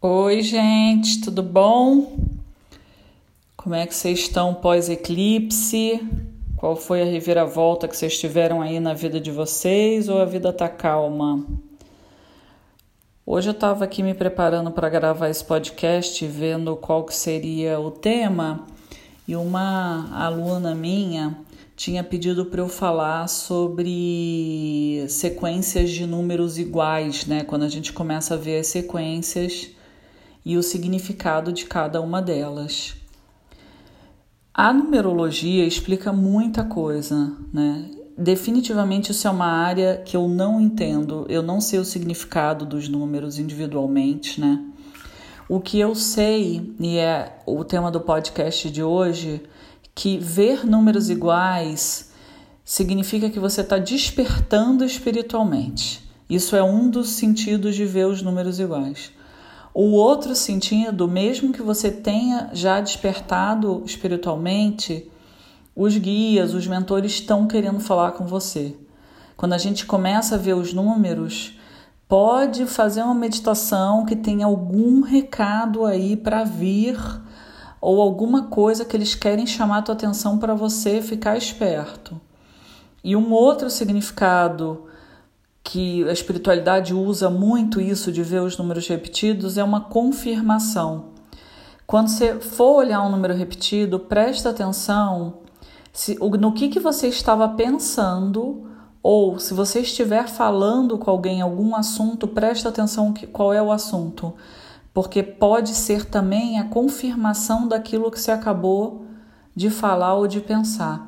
Oi, gente, tudo bom? Como é que vocês estão pós-eclipse? Qual foi a reviravolta que vocês tiveram aí na vida de vocês ou a vida tá calma? Hoje eu estava aqui me preparando para gravar esse podcast, vendo qual que seria o tema, e uma aluna minha tinha pedido para eu falar sobre sequências de números iguais, né? Quando a gente começa a ver as sequências e o significado de cada uma delas. A numerologia explica muita coisa, né? Definitivamente isso é uma área que eu não entendo, eu não sei o significado dos números individualmente, né? O que eu sei, e é o tema do podcast de hoje, que ver números iguais significa que você está despertando espiritualmente. Isso é um dos sentidos de ver os números iguais. O outro sentido, mesmo que você tenha já despertado espiritualmente, os guias, os mentores estão querendo falar com você. Quando a gente começa a ver os números, pode fazer uma meditação que tem algum recado aí para vir ou alguma coisa que eles querem chamar a tua atenção para você ficar esperto. E um outro significado que a espiritualidade usa muito isso de ver os números repetidos é uma confirmação. Quando você for olhar um número repetido, presta atenção se, no que, que você estava pensando ou se você estiver falando com alguém algum assunto, presta atenção que, qual é o assunto, porque pode ser também a confirmação daquilo que você acabou de falar ou de pensar.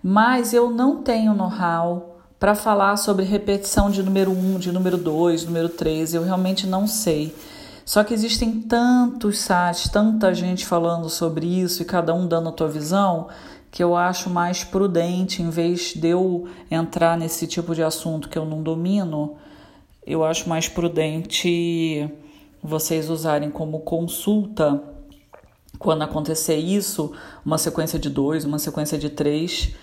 Mas eu não tenho know-how para falar sobre repetição de número 1, de número 2, número 3, eu realmente não sei. Só que existem tantos sites, tanta gente falando sobre isso e cada um dando a tua visão, que eu acho mais prudente, em vez de eu entrar nesse tipo de assunto que eu não domino, eu acho mais prudente vocês usarem como consulta quando acontecer isso, uma sequência de dois, uma sequência de três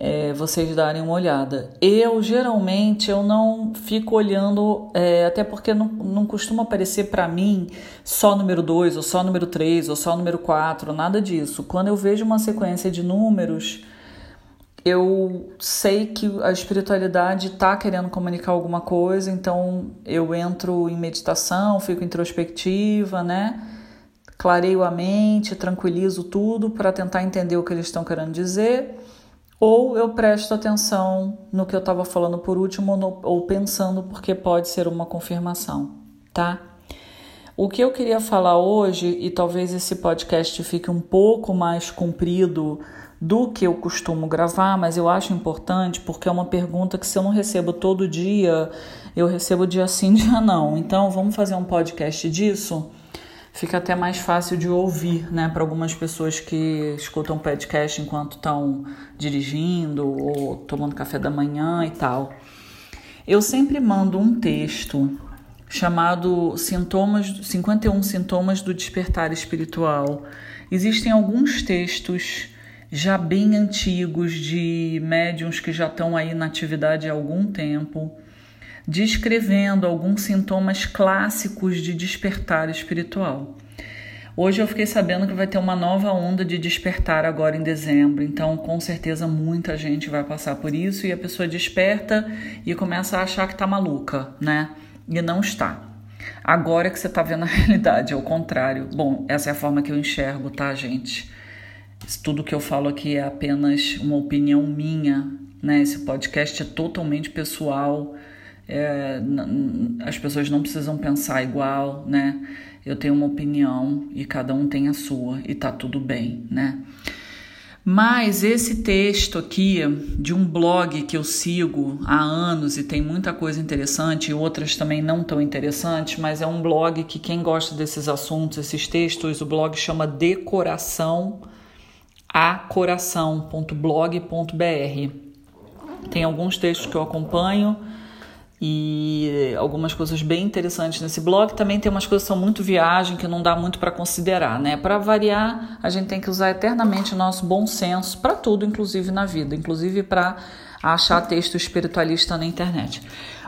é, vocês darem uma olhada. Eu geralmente eu não fico olhando, é, até porque não, não costuma aparecer para mim só número 2, ou só número 3, ou só número 4, nada disso. Quando eu vejo uma sequência de números, eu sei que a espiritualidade está querendo comunicar alguma coisa, então eu entro em meditação, fico introspectiva, né? Clareio a mente, tranquilizo tudo para tentar entender o que eles estão querendo dizer ou eu presto atenção no que eu estava falando por último ou pensando porque pode ser uma confirmação, tá? O que eu queria falar hoje, e talvez esse podcast fique um pouco mais comprido do que eu costumo gravar, mas eu acho importante porque é uma pergunta que se eu não recebo todo dia, eu recebo dia sim, dia não. Então vamos fazer um podcast disso? Fica até mais fácil de ouvir, né, para algumas pessoas que escutam podcast enquanto estão dirigindo ou tomando café da manhã e tal. Eu sempre mando um texto chamado Sintomas, 51 Sintomas do Despertar Espiritual. Existem alguns textos já bem antigos de médiums que já estão aí na atividade há algum tempo descrevendo alguns sintomas clássicos de despertar espiritual. Hoje eu fiquei sabendo que vai ter uma nova onda de despertar agora em dezembro, então com certeza muita gente vai passar por isso e a pessoa desperta e começa a achar que está maluca, né? E não está. Agora que você está vendo a realidade, é o contrário. Bom, essa é a forma que eu enxergo, tá, gente? Tudo que eu falo aqui é apenas uma opinião minha, né? Esse podcast é totalmente pessoal é, as pessoas não precisam pensar igual, né? Eu tenho uma opinião e cada um tem a sua e tá tudo bem, né? Mas esse texto aqui de um blog que eu sigo há anos e tem muita coisa interessante e outras também não tão interessantes, mas é um blog que quem gosta desses assuntos, esses textos, o blog chama Decoração a coração.blog.br. Tem alguns textos que eu acompanho e algumas coisas bem interessantes nesse blog. Também tem umas coisas que são muito viagem, que não dá muito para considerar, né? Para variar, a gente tem que usar eternamente o nosso bom senso para tudo, inclusive na vida, inclusive para achar texto espiritualista na internet.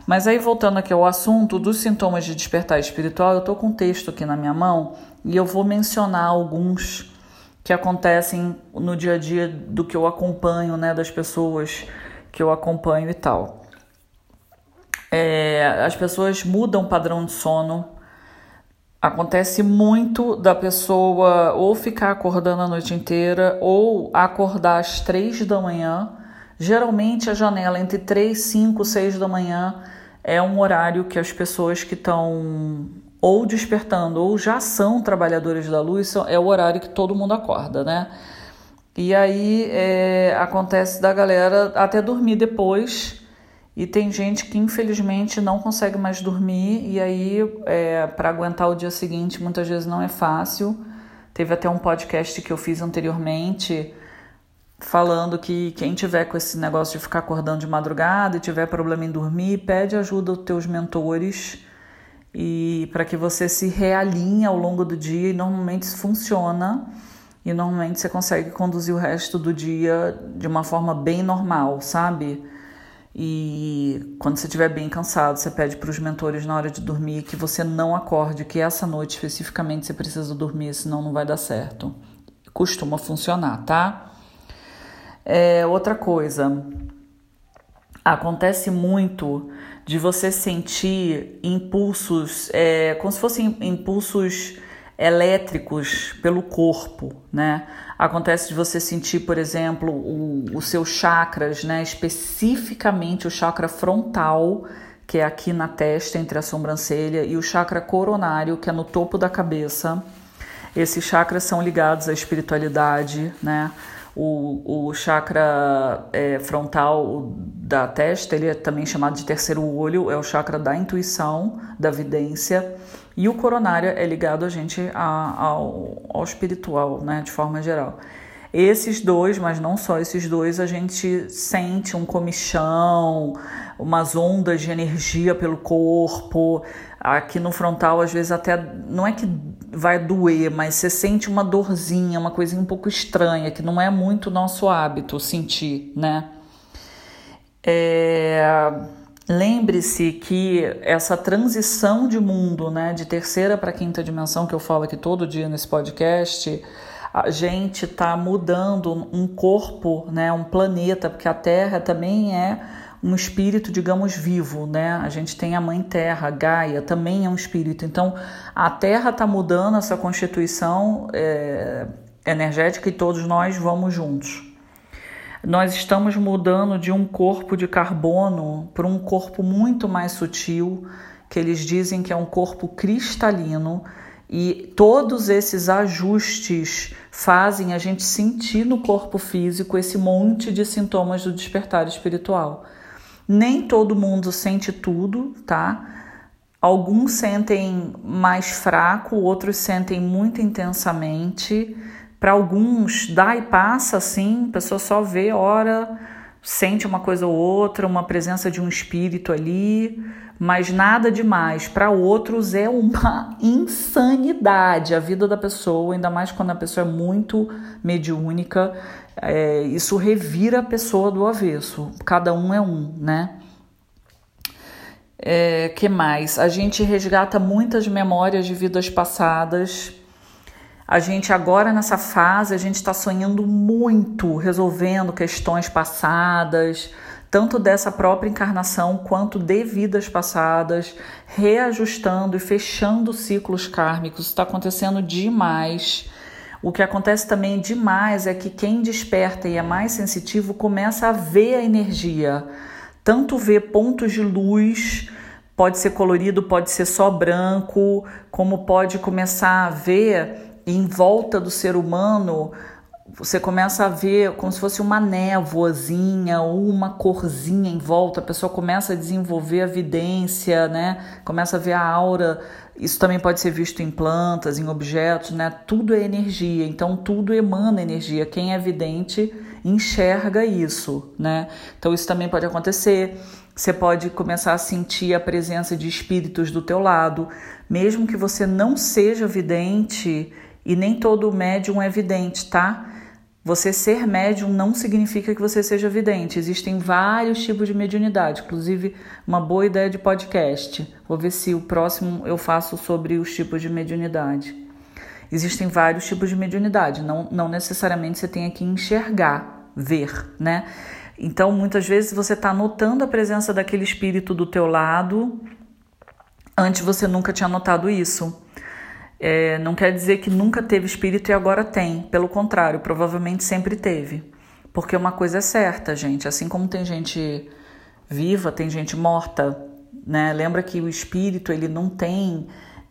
Mas aí voltando aqui ao assunto dos sintomas de despertar espiritual, eu tô com um texto aqui na minha mão e eu vou mencionar alguns que acontecem no dia a dia do que eu acompanho, né, das pessoas que eu acompanho e tal. É, as pessoas mudam o padrão de sono. Acontece muito da pessoa ou ficar acordando a noite inteira ou acordar às três da manhã. Geralmente a janela entre 3, 5, 6 da manhã é um horário que as pessoas que estão ou despertando ou já são trabalhadores da luz é o horário que todo mundo acorda, né? E aí é, acontece da galera até dormir depois e tem gente que infelizmente não consegue mais dormir, e aí é, para aguentar o dia seguinte muitas vezes não é fácil. Teve até um podcast que eu fiz anteriormente falando que quem tiver com esse negócio de ficar acordando de madrugada e tiver problema em dormir, pede ajuda aos teus mentores e para que você se realinhe ao longo do dia e normalmente isso funciona e normalmente você consegue conduzir o resto do dia de uma forma bem normal, sabe? E quando você estiver bem cansado, você pede para os mentores na hora de dormir que você não acorde, que essa noite especificamente você precisa dormir, senão não vai dar certo. Costuma funcionar, tá? É, outra coisa, acontece muito de você sentir impulsos, é, como se fossem impulsos elétricos pelo corpo, né? Acontece de você sentir, por exemplo, os seus chakras, né? Especificamente o chakra frontal, que é aqui na testa, entre a sobrancelha, e o chakra coronário, que é no topo da cabeça. Esses chakras são ligados à espiritualidade, né? O, o chakra é, frontal da testa, ele é também chamado de terceiro olho, é o chakra da intuição, da vidência. E o coronário é ligado a gente a, ao, ao espiritual, né, de forma geral. Esses dois, mas não só esses dois, a gente sente um comichão, umas ondas de energia pelo corpo. Aqui no frontal, às vezes até não é que vai doer, mas você sente uma dorzinha, uma coisinha um pouco estranha, que não é muito nosso hábito sentir, né? É Lembre-se que essa transição de mundo, né, de terceira para quinta dimensão, que eu falo aqui todo dia nesse podcast, a gente está mudando um corpo, né, um planeta, porque a Terra também é um espírito, digamos, vivo, né? A gente tem a Mãe Terra, Gaia, também é um espírito. Então, a Terra está mudando essa constituição é, energética e todos nós vamos juntos. Nós estamos mudando de um corpo de carbono para um corpo muito mais sutil, que eles dizem que é um corpo cristalino, e todos esses ajustes fazem a gente sentir no corpo físico esse monte de sintomas do despertar espiritual. Nem todo mundo sente tudo, tá? Alguns sentem mais fraco, outros sentem muito intensamente. Para alguns, dá e passa assim, a pessoa só vê, ora, sente uma coisa ou outra, uma presença de um espírito ali, mas nada demais. Para outros é uma insanidade a vida da pessoa, ainda mais quando a pessoa é muito mediúnica. É, isso revira a pessoa do avesso. Cada um é um, né? É, que mais? A gente resgata muitas memórias de vidas passadas a gente agora nessa fase, a gente está sonhando muito, resolvendo questões passadas, tanto dessa própria encarnação quanto de vidas passadas, reajustando e fechando ciclos kármicos. Está acontecendo demais. O que acontece também demais é que quem desperta e é mais sensitivo começa a ver a energia, tanto ver pontos de luz, pode ser colorido, pode ser só branco, como pode começar a ver em volta do ser humano você começa a ver como se fosse uma névoazinha ou uma corzinha em volta, a pessoa começa a desenvolver a vidência, né? Começa a ver a aura. Isso também pode ser visto em plantas, em objetos, né? Tudo é energia, então tudo emana energia. Quem é vidente enxerga isso, né? Então isso também pode acontecer. Você pode começar a sentir a presença de espíritos do teu lado, mesmo que você não seja vidente e nem todo médium é vidente, tá? Você ser médium não significa que você seja vidente. Existem vários tipos de mediunidade, inclusive uma boa ideia de podcast. Vou ver se o próximo eu faço sobre os tipos de mediunidade. Existem vários tipos de mediunidade, não, não necessariamente você tem que enxergar, ver, né? Então, muitas vezes você está notando a presença daquele espírito do teu lado, antes você nunca tinha notado isso. É, não quer dizer que nunca teve espírito e agora tem. Pelo contrário, provavelmente sempre teve. Porque uma coisa é certa, gente. Assim como tem gente viva, tem gente morta. Né? Lembra que o espírito ele não tem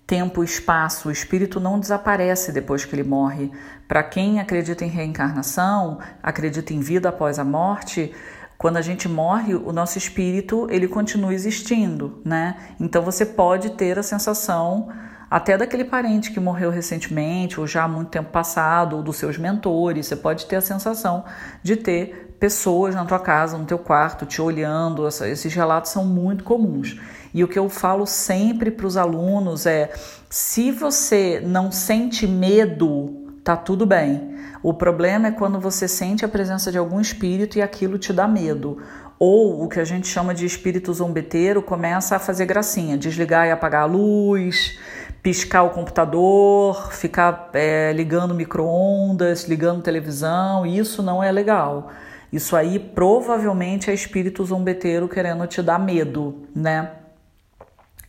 tempo e espaço. O espírito não desaparece depois que ele morre. Para quem acredita em reencarnação, acredita em vida após a morte, quando a gente morre, o nosso espírito ele continua existindo, né? Então você pode ter a sensação até daquele parente que morreu recentemente, ou já há muito tempo passado, ou dos seus mentores. Você pode ter a sensação de ter pessoas na tua casa, no teu quarto, te olhando. Esses relatos são muito comuns. E o que eu falo sempre para os alunos é: se você não sente medo, tá tudo bem. O problema é quando você sente a presença de algum espírito e aquilo te dá medo. Ou o que a gente chama de espírito zombeteiro começa a fazer gracinha, desligar e apagar a luz, piscar o computador, ficar é, ligando micro-ondas, ligando televisão, isso não é legal. Isso aí provavelmente é espírito zombeteiro querendo te dar medo, né?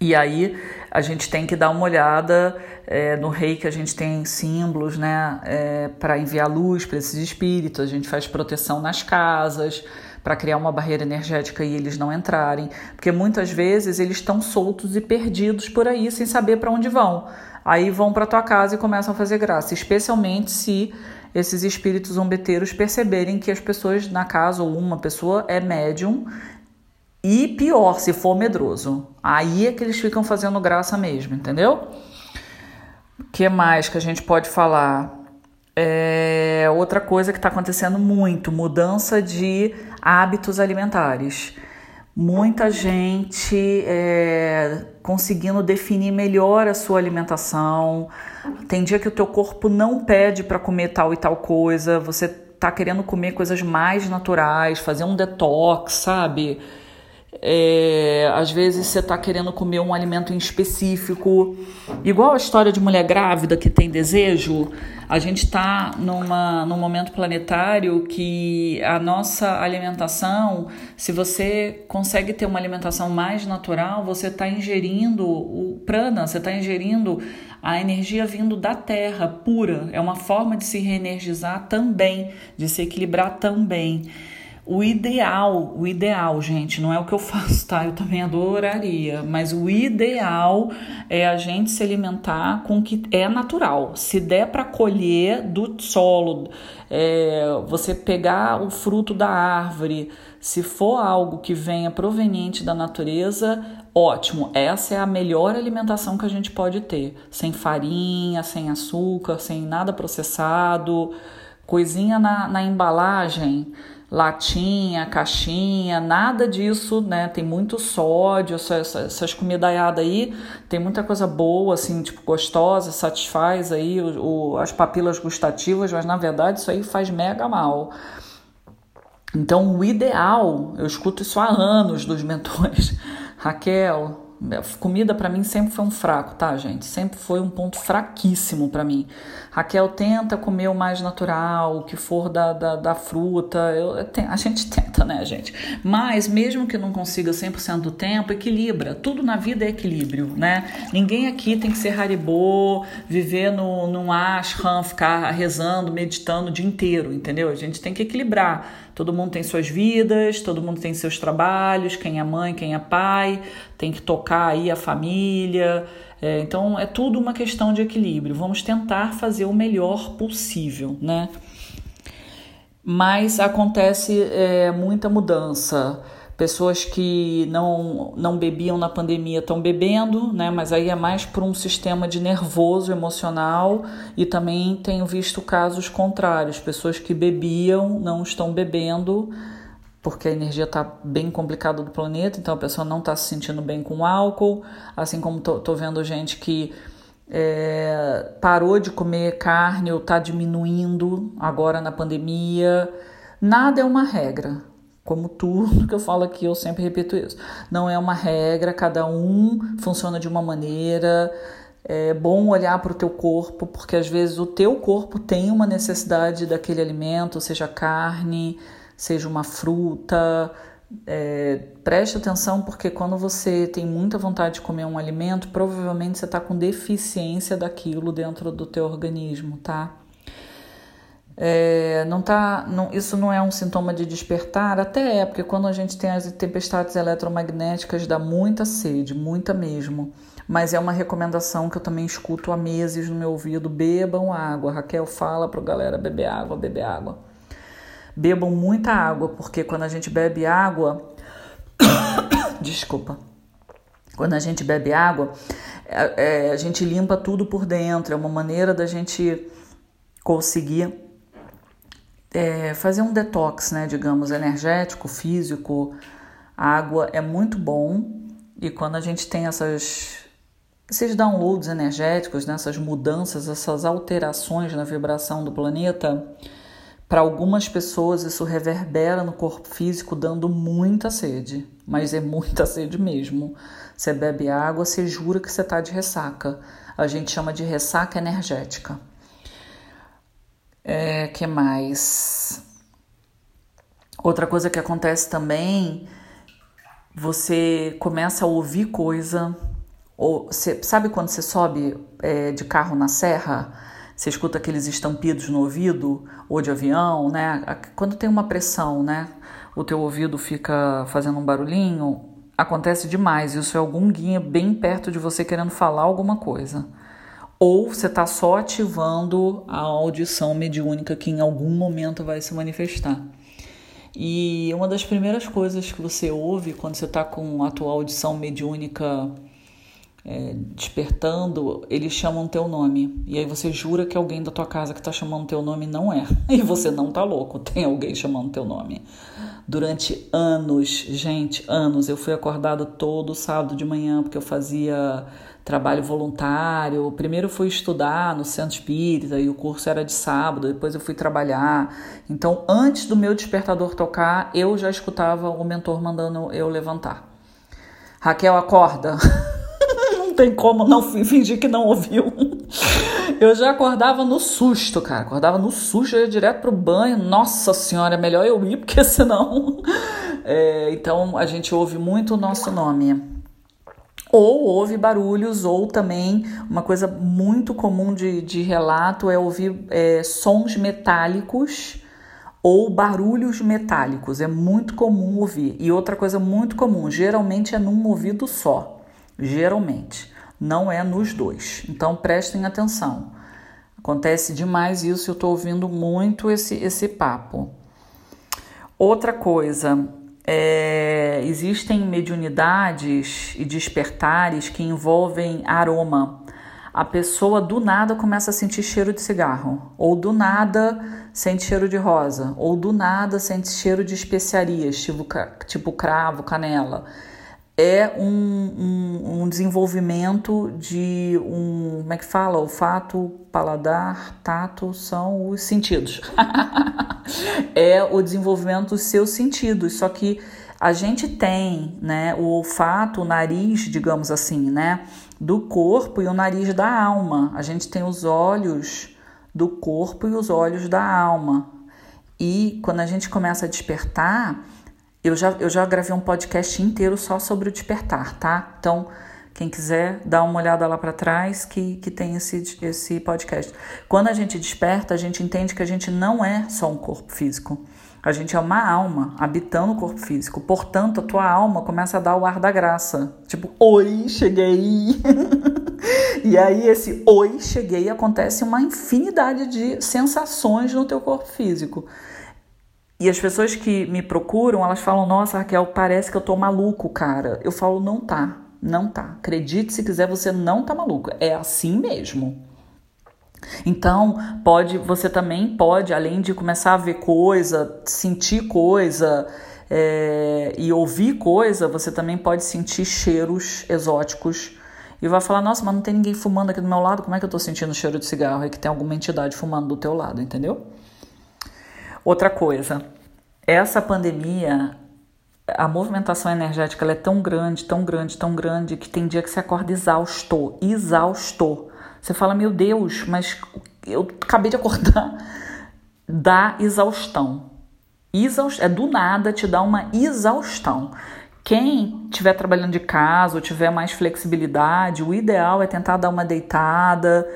E aí a gente tem que dar uma olhada é, no rei que a gente tem símbolos, né, é, para enviar luz para esses espíritos. A gente faz proteção nas casas para criar uma barreira energética e eles não entrarem, porque muitas vezes eles estão soltos e perdidos por aí sem saber para onde vão. Aí vão para tua casa e começam a fazer graça, especialmente se esses espíritos zombeteiros perceberem que as pessoas na casa ou uma pessoa é médium e pior, se for medroso. Aí é que eles ficam fazendo graça mesmo, entendeu? O que mais que a gente pode falar? É outra coisa que está acontecendo muito: mudança de hábitos alimentares. Muita gente é, conseguindo definir melhor a sua alimentação. Tem dia que o teu corpo não pede para comer tal e tal coisa. Você tá querendo comer coisas mais naturais, fazer um detox, sabe? É, às vezes você está querendo comer um alimento em específico, igual a história de mulher grávida que tem desejo. A gente está num momento planetário que a nossa alimentação, se você consegue ter uma alimentação mais natural, você está ingerindo o prana, você está ingerindo a energia vindo da terra pura. É uma forma de se reenergizar também, de se equilibrar também. O ideal, o ideal, gente, não é o que eu faço, tá? Eu também adoraria, mas o ideal é a gente se alimentar com o que é natural. Se der para colher do solo, é, você pegar o fruto da árvore, se for algo que venha proveniente da natureza, ótimo. Essa é a melhor alimentação que a gente pode ter, sem farinha, sem açúcar, sem nada processado, coisinha na, na embalagem latinha, caixinha, nada disso, né? Tem muito sódio, essas, essas aí, tem muita coisa boa, assim, tipo, gostosa, satisfaz aí o, o, as papilas gustativas, mas na verdade isso aí faz mega mal. Então, o ideal, eu escuto isso há anos dos mentores, Raquel, Comida para mim sempre foi um fraco, tá, gente? Sempre foi um ponto fraquíssimo para mim. Raquel tenta comer o mais natural, o que for da, da, da fruta. Eu, a gente tenta, né, gente? Mas mesmo que não consiga 100% do tempo, equilibra. Tudo na vida é equilíbrio, né? Ninguém aqui tem que ser haribô, viver no, num ashram, ficar rezando, meditando o dia inteiro, entendeu? A gente tem que equilibrar Todo mundo tem suas vidas, todo mundo tem seus trabalhos, quem é mãe, quem é pai, tem que tocar aí a família. É, então é tudo uma questão de equilíbrio. Vamos tentar fazer o melhor possível, né? Mas acontece é, muita mudança. Pessoas que não, não bebiam na pandemia estão bebendo, né? Mas aí é mais por um sistema de nervoso emocional e também tenho visto casos contrários, pessoas que bebiam não estão bebendo porque a energia está bem complicada do planeta, então a pessoa não está se sentindo bem com álcool, assim como tô vendo gente que é, parou de comer carne ou está diminuindo agora na pandemia. Nada é uma regra. Como tudo que eu falo aqui, eu sempre repito isso. Não é uma regra, cada um funciona de uma maneira. É bom olhar para o teu corpo, porque às vezes o teu corpo tem uma necessidade daquele alimento, seja carne, seja uma fruta. É, preste atenção, porque quando você tem muita vontade de comer um alimento, provavelmente você está com deficiência daquilo dentro do teu organismo, tá? É, não tá, não, isso não é um sintoma de despertar, até é, porque quando a gente tem as tempestades eletromagnéticas dá muita sede, muita mesmo. Mas é uma recomendação que eu também escuto há meses no meu ouvido: bebam água. Raquel fala para galera beber água, beber água. Bebam muita água, porque quando a gente bebe água. Desculpa. Quando a gente bebe água, é, é, a gente limpa tudo por dentro. É uma maneira da gente conseguir é, fazer um detox, né, digamos, energético, físico. A água é muito bom e quando a gente tem essas esses downloads energéticos, né, essas mudanças, essas alterações na vibração do planeta, para algumas pessoas isso reverbera no corpo físico, dando muita sede, mas é muita sede mesmo. Você bebe água, você jura que você está de ressaca. A gente chama de ressaca energética. É, que mais? Outra coisa que acontece também, você começa a ouvir coisa, ou você, sabe quando você sobe é, de carro na serra, você escuta aqueles estampidos no ouvido, ou de avião, né? Quando tem uma pressão, né? O teu ouvido fica fazendo um barulhinho, acontece demais. Isso é algum guia bem perto de você querendo falar alguma coisa ou você está só ativando a audição mediúnica que em algum momento vai se manifestar. E uma das primeiras coisas que você ouve quando você está com a tua audição mediúnica é, despertando, eles chamam teu nome. E aí você jura que alguém da tua casa que está chamando teu nome não é. E você não tá louco, tem alguém chamando teu nome. Durante anos, gente, anos, eu fui acordada todo sábado de manhã porque eu fazia trabalho voluntário. Primeiro fui estudar no centro espírita e o curso era de sábado, depois eu fui trabalhar. Então, antes do meu despertador tocar, eu já escutava o mentor mandando eu levantar. Raquel, acorda. tem como não fingir que não ouviu. Eu já acordava no susto, cara. Acordava no susto, eu ia direto pro banho. Nossa senhora, é melhor eu ir, porque senão. É, então a gente ouve muito o nosso nome ou ouve barulhos, ou também uma coisa muito comum de, de relato é ouvir é, sons metálicos ou barulhos metálicos. É muito comum ouvir. E outra coisa muito comum, geralmente é num ouvido só. Geralmente. Não é nos dois. Então prestem atenção. Acontece demais isso, eu estou ouvindo muito esse, esse papo. Outra coisa, é, existem mediunidades e despertares que envolvem aroma. A pessoa do nada começa a sentir cheiro de cigarro, ou do nada sente cheiro de rosa, ou do nada sente cheiro de especiarias, tipo, tipo cravo, canela. É um, desenvolvimento de um. Como é que fala? Olfato, paladar, tato são os sentidos. é o desenvolvimento dos seus sentidos. Só que a gente tem, né, o olfato, o nariz, digamos assim, né, do corpo e o nariz da alma. A gente tem os olhos do corpo e os olhos da alma. E quando a gente começa a despertar, eu já, eu já gravei um podcast inteiro só sobre o despertar, tá? Então, quem quiser, dá uma olhada lá para trás que, que tem esse, esse podcast. Quando a gente desperta, a gente entende que a gente não é só um corpo físico. A gente é uma alma habitando o corpo físico. Portanto, a tua alma começa a dar o ar da graça. Tipo, oi, cheguei. e aí, esse oi, cheguei, acontece uma infinidade de sensações no teu corpo físico. E as pessoas que me procuram, elas falam: Nossa, Raquel, parece que eu tô maluco, cara. Eu falo: Não tá. Não tá. Acredite se quiser, você não tá maluco. É assim mesmo. Então, pode, você também pode, além de começar a ver coisa, sentir coisa é, e ouvir coisa, você também pode sentir cheiros exóticos e vai falar: Nossa, mas não tem ninguém fumando aqui do meu lado, como é que eu estou sentindo cheiro de cigarro? É que tem alguma entidade fumando do teu lado, entendeu? Outra coisa, essa pandemia, a movimentação energética é tão grande, tão grande, tão grande, que tem dia que você acorda exausto, exausto. Você fala: Meu Deus, mas eu acabei de acordar. Dá exaustão. Exaust... É do nada, te dá uma exaustão. Quem estiver trabalhando de casa ou tiver mais flexibilidade, o ideal é tentar dar uma deitada,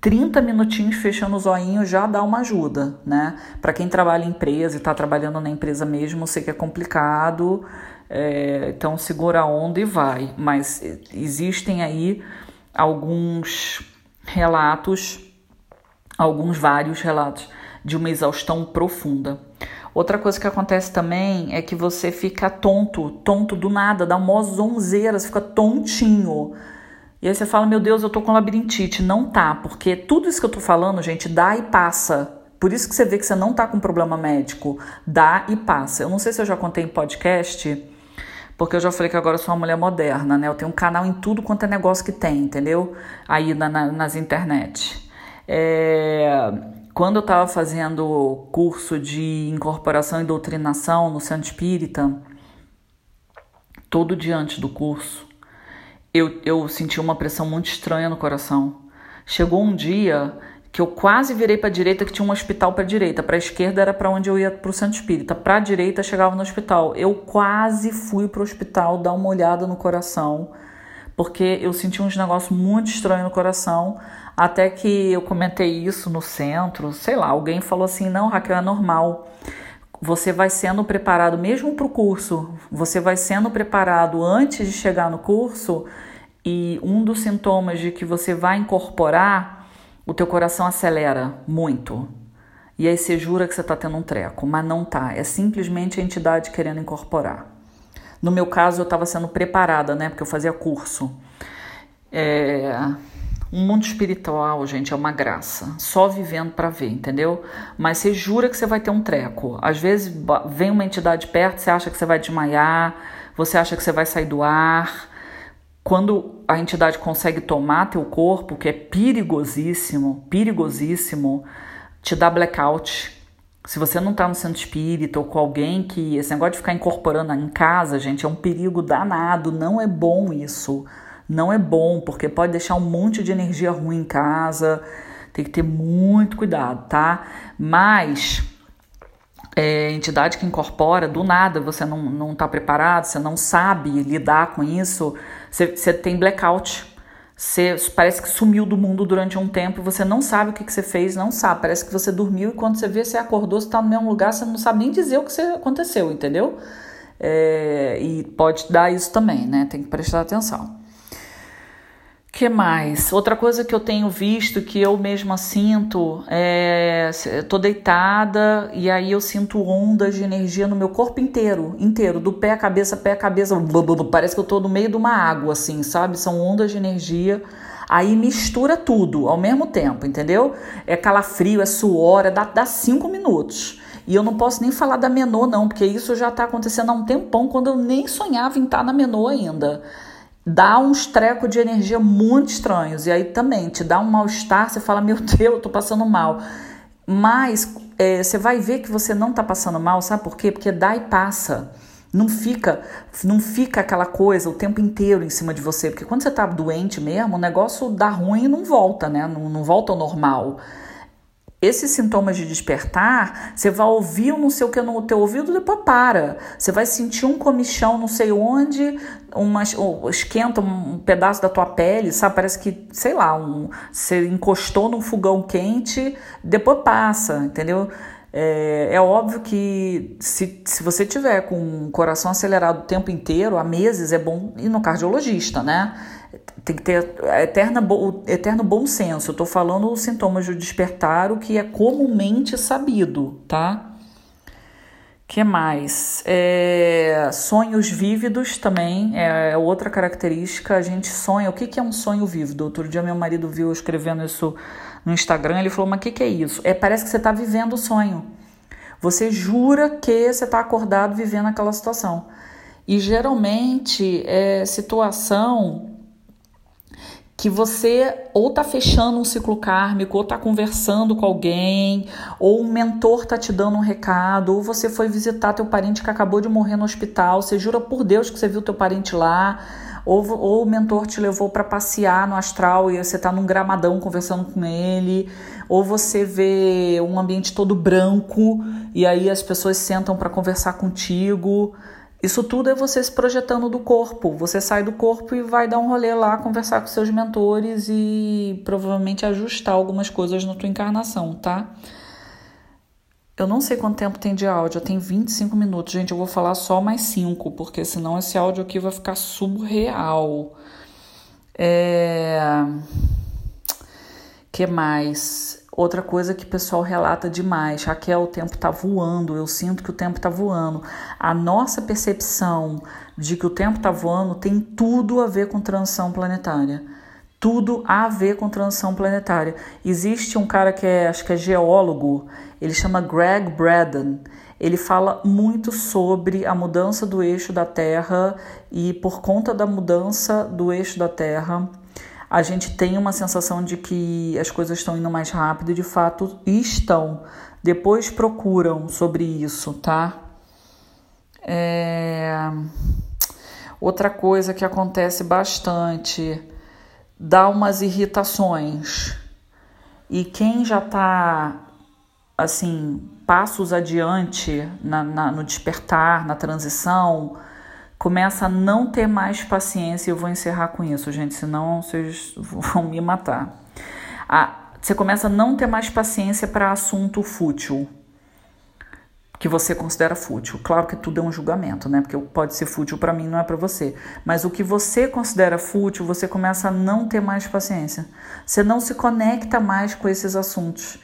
30 minutinhos fechando os olhinhos já dá uma ajuda, né? Para quem trabalha em empresa e está trabalhando na empresa mesmo, sei que é complicado, é, então segura a onda e vai. Mas existem aí alguns relatos, alguns vários relatos de uma exaustão profunda. Outra coisa que acontece também é que você fica tonto, tonto do nada, dá uma zonzeira, você fica tontinho. E aí você fala, meu Deus, eu tô com labirintite. Não tá, porque tudo isso que eu tô falando, gente, dá e passa. Por isso que você vê que você não tá com problema médico. Dá e passa. Eu não sei se eu já contei em podcast, porque eu já falei que agora eu sou uma mulher moderna, né? Eu tenho um canal em tudo quanto é negócio que tem, entendeu? Aí na, na, nas internet. É quando eu estava fazendo curso de incorporação e doutrinação no Centro Espírita, todo diante do curso, eu, eu senti uma pressão muito estranha no coração. Chegou um dia que eu quase virei para a direita, que tinha um hospital para a direita. Para a esquerda era para onde eu ia para o Centro Espírita. Para a direita chegava no hospital. Eu quase fui para o hospital dar uma olhada no coração, porque eu senti uns negócios muito estranhos no coração. Até que eu comentei isso no centro, sei lá, alguém falou assim: não, Raquel, é normal. Você vai sendo preparado mesmo para o curso, você vai sendo preparado antes de chegar no curso, e um dos sintomas de que você vai incorporar, o teu coração acelera muito. E aí você jura que você está tendo um treco, mas não tá. É simplesmente a entidade querendo incorporar. No meu caso, eu estava sendo preparada, né? Porque eu fazia curso. É, um mundo espiritual, gente, é uma graça. Só vivendo para ver, entendeu? Mas você jura que você vai ter um treco. Às vezes vem uma entidade perto, você acha que você vai desmaiar, você acha que você vai sair do ar. Quando a entidade consegue tomar teu corpo, que é perigosíssimo, perigosíssimo, te dá blackout. Se você não tá no centro espírita ou com alguém que. Esse negócio de ficar incorporando em casa, gente, é um perigo danado. Não é bom isso não é bom, porque pode deixar um monte de energia ruim em casa. Tem que ter muito cuidado, tá? Mas é, entidade que incorpora, do nada você não, não tá preparado, você não sabe lidar com isso, você, você tem blackout. Você parece que sumiu do mundo durante um tempo, você não sabe o que, que você fez, não sabe. Parece que você dormiu e quando você vê, você acordou, você está no mesmo lugar, você não sabe nem dizer o que aconteceu, entendeu? É, e pode dar isso também, né? Tem que prestar atenção que mais? Outra coisa que eu tenho visto que eu mesma sinto é tô deitada e aí eu sinto ondas de energia no meu corpo inteiro, inteiro, do pé à cabeça, pé à cabeça, parece que eu tô no meio de uma água assim, sabe? São ondas de energia. Aí mistura tudo ao mesmo tempo, entendeu? É calafrio, é suor, é dá, dá cinco minutos. E eu não posso nem falar da menor, não, porque isso já está acontecendo há um tempão, quando eu nem sonhava em estar tá na menor ainda dá uns trecos de energia muito estranhos. E aí também te dá um mal-estar, você fala, meu Deus, eu tô passando mal. Mas é, você vai ver que você não tá passando mal, sabe por quê? Porque dá e passa. Não fica, não fica aquela coisa o tempo inteiro em cima de você, porque quando você tá doente mesmo, o negócio dá ruim e não volta, né? Não, não volta ao normal. Esses sintomas de despertar, você vai ouvir não sei o que no teu ouvido, depois para. Você vai sentir um comichão não sei onde, uma, esquenta um pedaço da tua pele, sabe? Parece que, sei lá, um, você encostou num fogão quente, depois passa, entendeu? É, é, óbvio que se, se você tiver com o coração acelerado o tempo inteiro, há meses, é bom ir no cardiologista, né? Tem que ter eterna, o eterno bom senso. Eu estou falando os sintomas do despertar, o que é comumente sabido, tá? que mais? É, sonhos vívidos também é outra característica. A gente sonha. O que, que é um sonho vívido? Outro dia meu marido viu eu escrevendo isso no Instagram. Ele falou: Mas o que, que é isso? É parece que você está vivendo o sonho. Você jura que você está acordado vivendo aquela situação. E geralmente é situação que você ou tá fechando um ciclo kármico, ou tá conversando com alguém, ou um mentor tá te dando um recado, ou você foi visitar teu parente que acabou de morrer no hospital, você jura por Deus que você viu teu parente lá, ou, ou o mentor te levou para passear no astral e você tá num gramadão conversando com ele, ou você vê um ambiente todo branco e aí as pessoas sentam para conversar contigo. Isso tudo é você se projetando do corpo. Você sai do corpo e vai dar um rolê lá, conversar com seus mentores e provavelmente ajustar algumas coisas na tua encarnação, tá? Eu não sei quanto tempo tem de áudio, tem 25 minutos. Gente, eu vou falar só mais 5, porque senão esse áudio aqui vai ficar surreal. É... que mais? Outra coisa que o pessoal relata demais, Raquel, o tempo está voando, eu sinto que o tempo está voando. A nossa percepção de que o tempo está voando tem tudo a ver com transição planetária. Tudo a ver com transição planetária. Existe um cara que é, acho que é geólogo, ele chama Greg Braden. Ele fala muito sobre a mudança do eixo da Terra e por conta da mudança do eixo da Terra, a gente tem uma sensação de que as coisas estão indo mais rápido de fato estão. Depois procuram sobre isso, tá? É... Outra coisa que acontece bastante, dá umas irritações. E quem já tá assim, passos adiante na, na, no despertar, na transição, começa a não ter mais paciência. Eu vou encerrar com isso, gente, senão vocês vão me matar. Você começa a não ter mais paciência para assunto fútil, que você considera fútil. Claro que tudo é um julgamento, né? Porque pode ser fútil para mim, não é para você. Mas o que você considera fútil, você começa a não ter mais paciência. Você não se conecta mais com esses assuntos.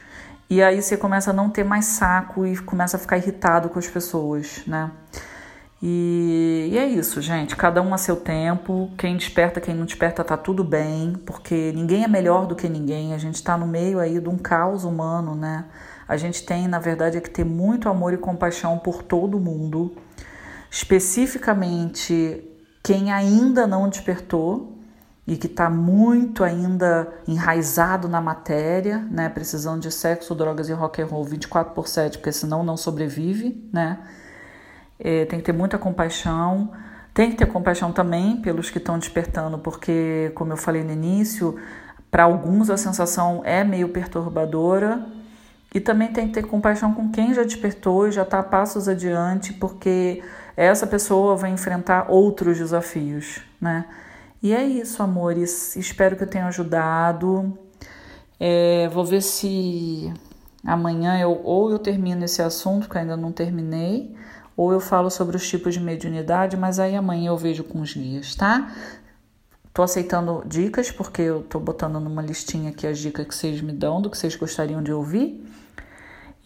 E aí você começa a não ter mais saco e começa a ficar irritado com as pessoas, né? E, e, é isso, gente. Cada um a seu tempo. Quem desperta, quem não desperta, tá tudo bem, porque ninguém é melhor do que ninguém. A gente está no meio aí de um caos humano, né? A gente tem, na verdade, é que ter muito amor e compaixão por todo mundo, especificamente quem ainda não despertou e que está muito ainda enraizado na matéria, né? Precisando de sexo, drogas e rock and roll 24 por 7, porque senão não sobrevive, né? É, tem que ter muita compaixão. Tem que ter compaixão também pelos que estão despertando, porque, como eu falei no início, para alguns a sensação é meio perturbadora. E também tem que ter compaixão com quem já despertou e já está passos adiante, porque essa pessoa vai enfrentar outros desafios, né? E é isso, amores. Espero que eu tenha ajudado. É, vou ver se amanhã eu ou eu termino esse assunto que ainda não terminei, ou eu falo sobre os tipos de mediunidade, mas aí amanhã eu vejo com os guias, tá? Tô aceitando dicas, porque eu tô botando numa listinha aqui as dicas que vocês me dão, do que vocês gostariam de ouvir.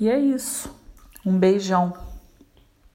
E é isso. Um beijão.